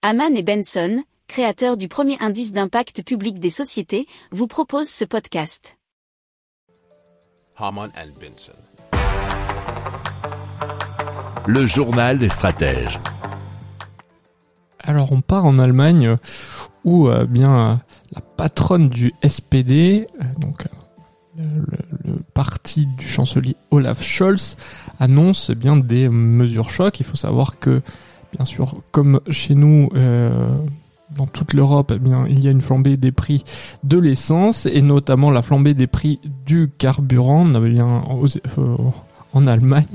Haman et Benson, créateurs du premier indice d'impact public des sociétés, vous proposent ce podcast. Haman and Benson. Le journal des stratèges. Alors on part en Allemagne où euh, bien euh, la patronne du SPD, euh, donc le, le, parti du chancelier Olaf Scholz, annonce bien des mesures chocs. Il faut savoir que bien sûr, comme chez nous, euh, dans toute l'Europe, eh il y a une flambée des prix de l'essence et notamment la flambée des prix du carburant, euh, en Allemagne.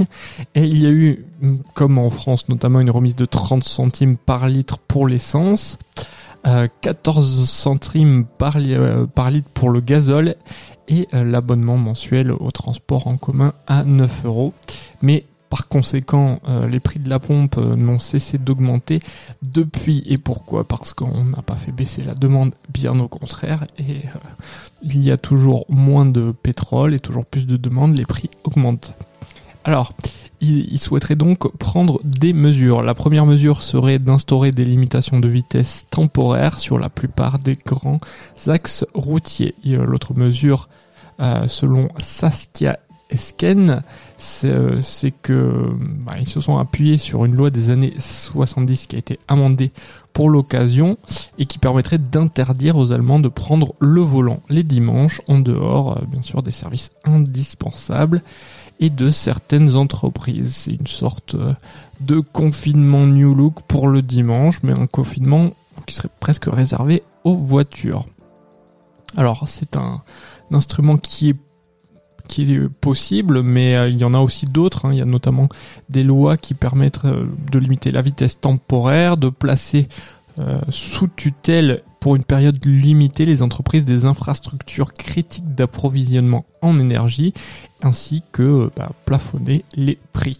Et il y a eu, comme en France, notamment une remise de 30 centimes par litre pour l'essence. 14 euh, centimes par, par, litre pour le gazole et l'abonnement mensuel au transport en commun à 9 euros. Mais par conséquent, euh, les prix de la pompe euh, n'ont cessé d'augmenter depuis. Et pourquoi? Parce qu'on n'a pas fait baisser la demande, bien au contraire. Et euh, il y a toujours moins de pétrole et toujours plus de demandes, les prix augmentent. Alors, il, souhaiterait donc prendre des mesures. La première mesure serait d'instaurer des limitations de vitesse temporaires sur la plupart des grands axes routiers. L'autre mesure, selon Saskia Esken, euh, c'est que bah, ils se sont appuyés sur une loi des années 70 qui a été amendée pour l'occasion et qui permettrait d'interdire aux Allemands de prendre le volant les dimanches en dehors, euh, bien sûr, des services indispensables et de certaines entreprises. C'est une sorte euh, de confinement New Look pour le dimanche, mais un confinement qui serait presque réservé aux voitures. Alors c'est un instrument qui est qui est possible, mais euh, il y en a aussi d'autres. Hein. Il y a notamment des lois qui permettent euh, de limiter la vitesse temporaire, de placer euh, sous tutelle pour une période limitée les entreprises des infrastructures critiques d'approvisionnement en énergie, ainsi que bah, plafonner les prix.